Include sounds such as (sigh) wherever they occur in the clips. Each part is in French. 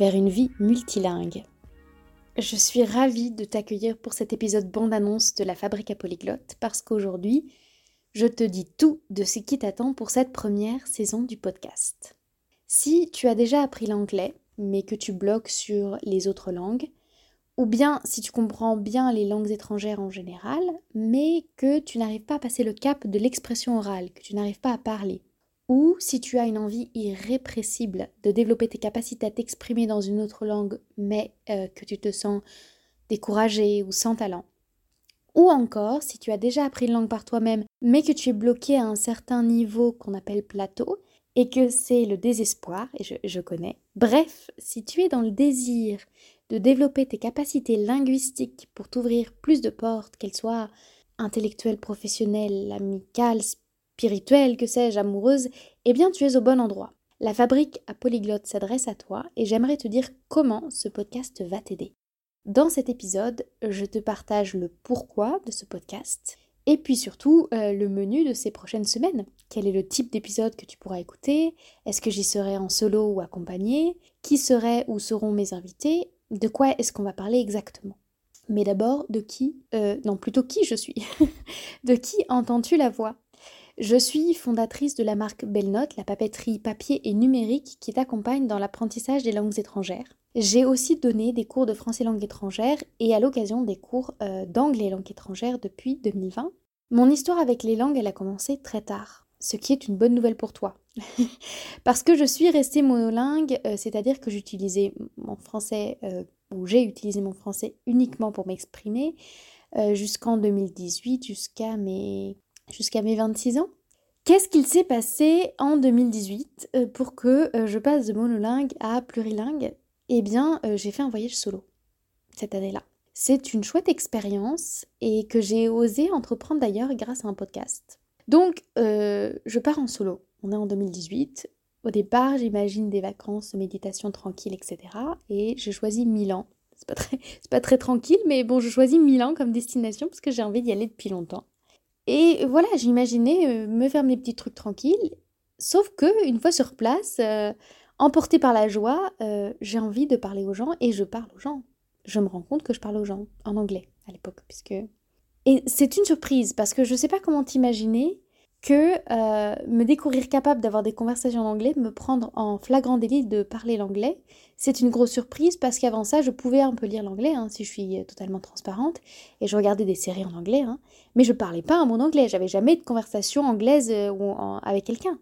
vers une vie multilingue. Je suis ravie de t'accueillir pour cet épisode bande-annonce de la Fabrique à Polyglotte parce qu'aujourd'hui, je te dis tout de ce qui t'attend pour cette première saison du podcast. Si tu as déjà appris l'anglais, mais que tu bloques sur les autres langues, ou bien si tu comprends bien les langues étrangères en général, mais que tu n'arrives pas à passer le cap de l'expression orale, que tu n'arrives pas à parler, ou si tu as une envie irrépressible de développer tes capacités à t'exprimer dans une autre langue, mais euh, que tu te sens découragé ou sans talent. Ou encore, si tu as déjà appris une langue par toi-même, mais que tu es bloqué à un certain niveau qu'on appelle plateau, et que c'est le désespoir, et je, je, connais. Bref, si tu es dans le désir de développer tes capacités linguistiques pour t'ouvrir plus de portes, qu'elles soient intellectuelles, professionnelles, amicales, spirituelle, que sais-je, amoureuse, eh bien tu es au bon endroit. La fabrique à polyglotte s'adresse à toi et j'aimerais te dire comment ce podcast va t'aider. Dans cet épisode, je te partage le pourquoi de ce podcast et puis surtout euh, le menu de ces prochaines semaines. Quel est le type d'épisode que tu pourras écouter? Est-ce que j'y serai en solo ou accompagné Qui serait ou seront mes invités? De quoi est-ce qu'on va parler exactement? Mais d'abord, de qui euh, Non, plutôt qui je suis? (laughs) De qui entends-tu la voix? Je suis fondatrice de la marque Note, la papeterie papier et numérique qui t'accompagne dans l'apprentissage des langues étrangères. J'ai aussi donné des cours de français langue étrangère et à l'occasion des cours euh, d'anglais langue étrangère depuis 2020. Mon histoire avec les langues, elle a commencé très tard, ce qui est une bonne nouvelle pour toi. (laughs) Parce que je suis restée monolingue, euh, c'est-à-dire que j'utilisais mon français, euh, ou j'ai utilisé mon français uniquement pour m'exprimer, jusqu'en 2018, jusqu'à mes jusqu'à mes 26 ans. Qu'est-ce qu'il s'est passé en 2018 euh, pour que euh, je passe de monolingue à plurilingue? Eh bien, euh, j'ai fait un voyage solo cette année-là. C'est une chouette expérience et que j'ai osé entreprendre d'ailleurs grâce à un podcast. Donc, je pars en solo. On est en 2018. Au départ, j'imagine des vacances, méditation tranquille, etc. Et je choisis Milan. C'est pas très, (laughs) pas très tranquille, mais bon, je choisis Milan comme destination parce que j'ai envie d'y aller depuis longtemps. Et voilà, j'imaginais euh, me faire mes petits trucs tranquilles. Sauf que une fois sur place, euh, emportée par la joie, euh, j'ai envie de parler aux gens et je parle aux gens. Je me rends compte que je parle aux gens en anglais à l'époque, puisque et c'est une surprise parce que je ne sais pas comment t'imaginer que euh, me découvrir capable d'avoir des conversations en anglais, me prendre en flagrant délit de parler l'anglais, c'est une grosse surprise parce qu'avant ça, je pouvais un peu lire l'anglais, hein, si je suis euh, totalement transparente, et je regardais des séries en anglais, hein, mais je parlais pas un mot anglais, j'avais jamais de conversation anglaise euh, ou avec quelqu'un.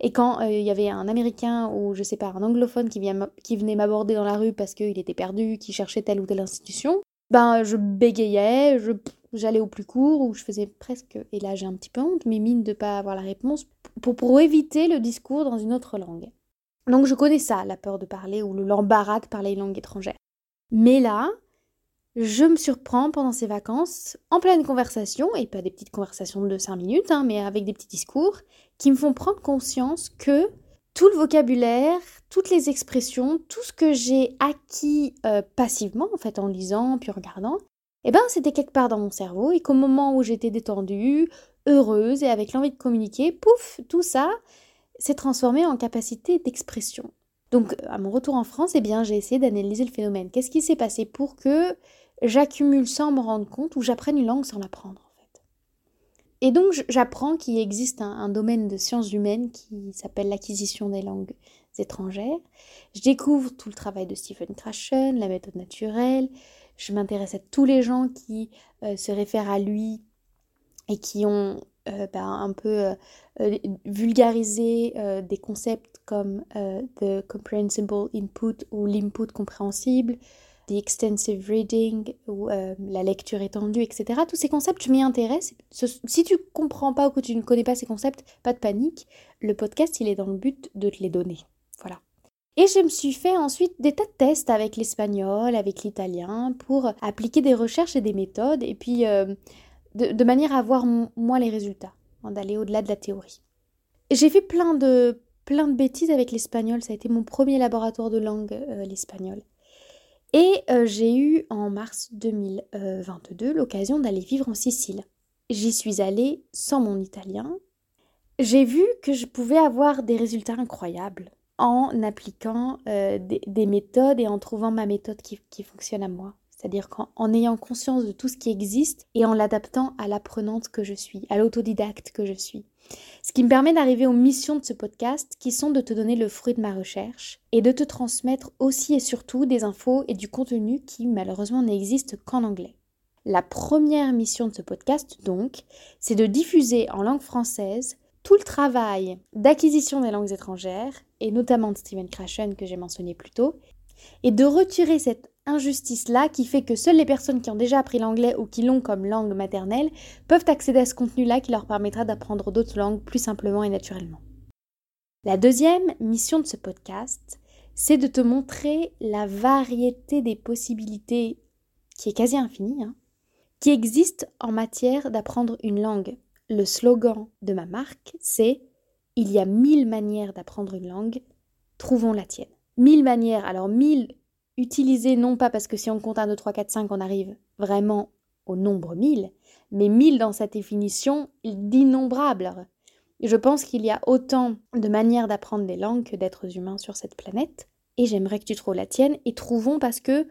Et quand il y avait un Américain ou je sais pas, un anglophone qui, qui venait m'aborder dans la rue parce qu'il était perdu, qui cherchait telle ou telle institution, ben je bégayais, je j'allais au plus court ou je faisais presque, et là j'ai un petit peu honte, mais mine de pas avoir la réponse, pour, pour éviter le discours dans une autre langue. Donc je connais ça, la peur de parler ou l'embarras de parler une langue étrangère. Mais là, je me surprends pendant ces vacances, en pleine conversation, et pas des petites conversations de 5 minutes, hein, mais avec des petits discours, qui me font prendre conscience que tout le vocabulaire, toutes les expressions, tout ce que j'ai acquis euh, passivement, en fait, en lisant, puis en regardant, eh ben c'était quelque part dans mon cerveau et qu'au moment où j'étais détendue, heureuse et avec l'envie de communiquer, pouf, tout ça s'est transformé en capacité d'expression. Donc à mon retour en France, eh bien j'ai essayé d'analyser le phénomène. Qu'est-ce qui s'est passé pour que j'accumule sans me rendre compte ou j'apprenne une langue sans l'apprendre? Et donc j'apprends qu'il existe un, un, domaine de sciences humaines qui s'appelle l'acquisition des langues étrangères. Je découvre tout le travail de Stephen Krashen, la méthode naturelle, je m'intéresse à tous les gens qui euh, se réfèrent à lui et qui ont euh, bah, un peu euh, vulgarisé des concepts comme the comprehensible input ou l'input compréhensible, the extensive reading ou la lecture étendue, etc. Tous ces concepts, je m'y intéresse. Si tu comprends pas ou que tu ne connais pas ces concepts, pas de panique. Le podcast, il est dans le but de te les donner. Voilà. Et je me suis fait ensuite des tas de tests avec l'espagnol, avec l'italien, pour appliquer des recherches et des méthodes, et puis euh, de, manière à voir moi les résultats, d'aller au-delà de la théorie. J'ai fait plein de, plein de bêtises avec l'espagnol, ça a été mon premier laboratoire de langue, euh, l'espagnol. Et euh, j'ai eu en mars 2022 l'occasion d'aller vivre en Sicile. J'y suis allée sans mon italien. J'ai vu que je pouvais avoir des résultats incroyables en appliquant euh, des, méthodes et en trouvant ma méthode qui, fonctionne à moi. C'est-à-dire qu'en ayant conscience de tout ce qui existe et en l'adaptant à l'apprenante que je suis, à l'autodidacte que je suis. Ce qui me permet d'arriver aux missions de ce podcast qui sont de te donner le fruit de ma recherche et de te transmettre aussi et surtout des infos et du contenu qui malheureusement n'existe qu'en anglais. La première mission de ce podcast, donc, c'est de diffuser en langue française tout le travail d'acquisition des langues étrangères, et notamment de Steven Krashen que j'ai mentionné plus tôt, et de retirer cette injustice-là qui fait que seules les personnes qui ont déjà appris l'anglais ou qui l'ont comme langue maternelle peuvent accéder à ce contenu-là qui leur permettra d'apprendre d'autres langues plus simplement et naturellement. La deuxième mission de ce podcast, c'est de te montrer la variété des possibilités, qui est quasi infinie, hein, qui existent en matière d'apprendre une langue le slogan de ma marque, c'est Il y a mille manières d'apprendre une langue, trouvons la tienne. Mille manières, alors mille utilisées non pas parce que si on compte 1, 2, 3, 4, 5, on arrive vraiment au nombre mille, mais mille dans sa définition d'innombrables. Je pense qu'il y a autant de manières d'apprendre des langues que d'êtres humains sur cette planète, et j'aimerais que tu trouves la tienne, et trouvons parce que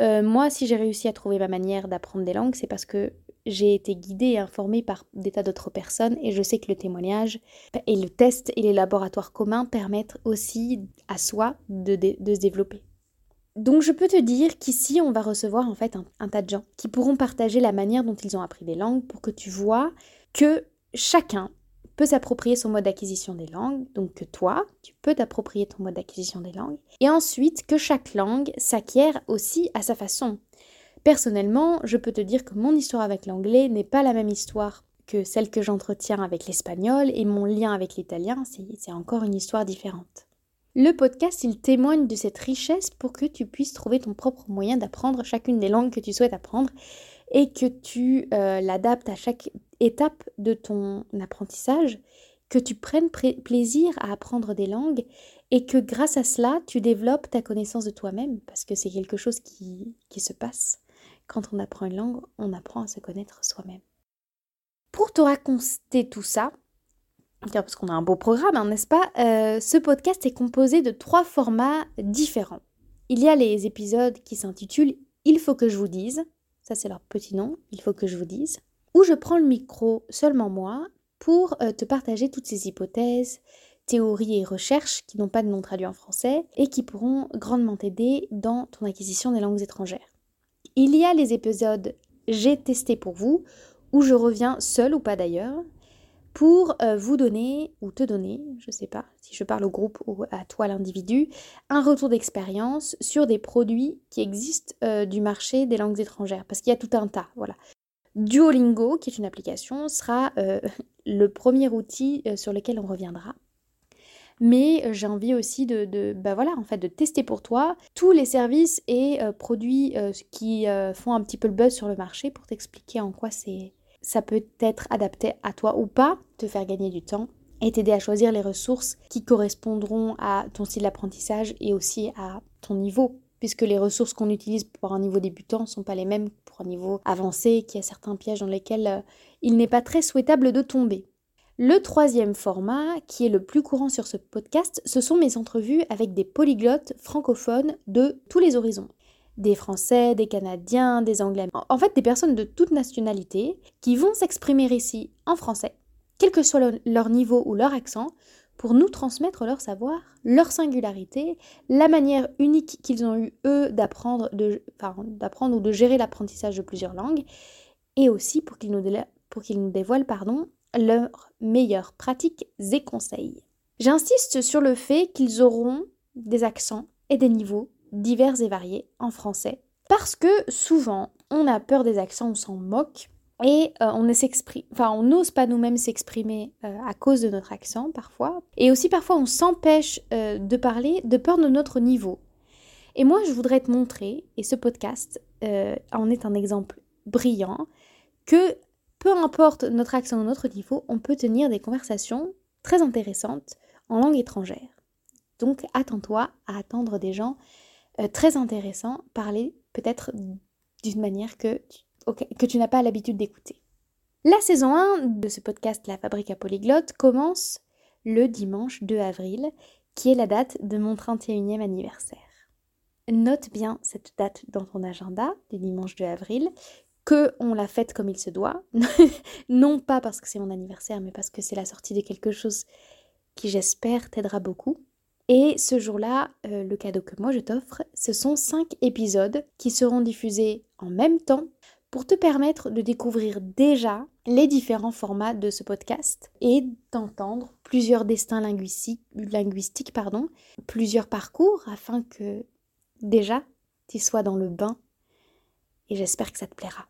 euh, moi, si j'ai réussi à trouver ma manière d'apprendre des langues, c'est parce que j'ai été guidée et informée par des tas d'autres personnes et je sais que le témoignage et le test et les laboratoires communs permettent aussi à soi de, se développer. Donc je peux te dire qu'ici on va recevoir en fait un, tas de gens qui pourront partager la manière dont ils ont appris des langues pour que tu vois que chacun peut s'approprier son mode d'acquisition des langues, donc que toi, tu peux t'approprier ton mode d'acquisition des langues, et ensuite que chaque langue s'acquiert aussi à sa façon. Personnellement, je peux te dire que mon histoire avec l'anglais n'est pas la même histoire que celle que j'entretiens avec l'espagnol et mon lien avec l'italien, c'est encore une histoire différente. Le podcast, il témoigne de cette richesse pour que tu puisses trouver ton propre moyen d'apprendre chacune des langues que tu souhaites apprendre et que tu euh, l'adaptes à chaque étape de ton apprentissage, que tu prennes plaisir à apprendre des langues et que grâce à cela, tu développes ta connaissance de toi-même parce que c'est quelque chose qui se passe. Quand on apprend une langue, on apprend à se connaître soi-même. Pour te raconter tout ça, parce qu'on a un beau programme, hein, n'est-ce pas? Euh, Ce podcast est composé de trois formats différents. Il y a les épisodes qui s'intitulent Il faut que je vous dise, ça c'est leur petit nom, Il faut que je vous dise, où je prends le micro seulement moi pour euh, te partager toutes ces hypothèses, théories et recherches qui n'ont pas de nom traduit en français et qui pourront grandement t'aider dans ton acquisition des langues étrangères. Il y a les épisodes J'ai testé pour vous, où je reviens seul ou pas d'ailleurs, pour euh, vous donner ou te donner, je ne sais pas si je parle au groupe ou à toi l'individu, un retour d'expérience sur des produits qui existent euh, du marché des langues étrangères, parce qu'il y a tout un tas, voilà. Duolingo, qui est une application, sera euh, (laughs) le premier outil sur lequel on reviendra mais j'ai envie aussi de, bah voilà, en fait, de tester pour toi tous les services et produits qui font un petit peu le buzz sur le marché pour t'expliquer en quoi c'est ça peut être adapté à toi ou pas, te faire gagner du temps et t'aider à choisir les ressources qui correspondront à ton style d'apprentissage et aussi à ton niveau puisque les ressources qu'on utilise pour un niveau débutant ne sont pas les mêmes pour un niveau avancé, qu'il y a certains pièges dans lesquels il n'est pas très souhaitable de tomber. Le troisième format, qui est le plus courant sur ce podcast, ce sont mes entrevues avec des polyglottes francophones de tous les horizons. Des Français, des Canadiens, des Anglais, en fait des personnes de toute nationalité qui vont s'exprimer ici en français, quel que soit leur niveau ou leur accent, pour nous transmettre leur savoir, leur singularité, la manière unique qu'ils ont eu eux d'apprendre, ou de gérer l'apprentissage de plusieurs langues, et aussi pour qu'ils nous, pour qu'ils nous dévoilent pardon, leurs meilleures pratiques et conseils. J'insiste sur le fait qu'ils auront des accents et des niveaux divers et variés en français, parce que souvent on a peur des accents, on s'en moque, Et euh, on n'ose pas nous-mêmes s'exprimer euh, à cause de notre accent parfois. Et aussi parfois on s'empêche euh, de parler de peur de notre niveau. Et moi je voudrais te montrer, et ce podcast en est un exemple brillant, que peu importe notre accent ou notre niveau, on peut tenir des conversations très intéressantes en langue étrangère. Donc attends-toi à attendre des gens très intéressants parler peut-être d'une manière que que tu n'as pas l'habitude d'écouter. La saison 1 de ce podcast La Fabrique à Polyglotte commence le dimanche 2 avril, qui est la date de mon 31e anniversaire. Note bien cette date dans ton agenda du dimanche 2 avril, que on la fête comme il se doit, (laughs) non pas parce que c'est mon anniversaire, mais parce que c'est la sortie de quelque chose qui j'espère t'aidera beaucoup. Et ce jour-là, euh, le cadeau que moi je t'offre, ce sont 5 épisodes qui seront diffusés en même temps pour te permettre de découvrir déjà les différents formats de ce podcast et d'entendre plusieurs destins linguistiques, linguistiques pardon, plusieurs parcours afin que déjà tu sois dans le bain et j'espère que ça te plaira.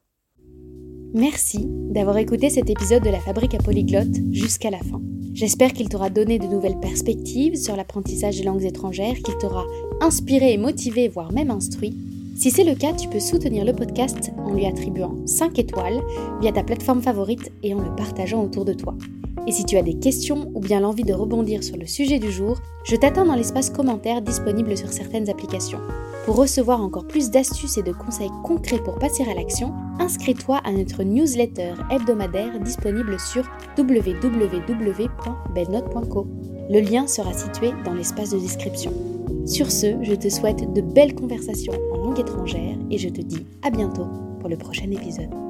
Merci d'avoir écouté cet épisode de la Fabrique à Polyglotte jusqu'à la fin. J'espère qu'il t'aura donné de nouvelles perspectives sur l'apprentissage des langues étrangères, qu'il t'aura inspiré et motivé, voire même instruit si c'est le cas, tu peux soutenir le podcast en lui attribuant 5 étoiles via ta plateforme favorite et en le partageant autour de toi. Et si tu as des questions ou bien l'envie de rebondir sur le sujet du jour, je t'attends dans l'espace commentaire disponible sur certaines applications. Pour recevoir encore plus d'astuces et de conseils concrets pour passer à l'action, inscris-toi à notre newsletter hebdomadaire disponible sur www.belnote.co. Le lien sera situé dans l'espace de description. Sur ce, je te souhaite de belles conversations en langue étrangère et je te dis à bientôt pour le prochain épisode.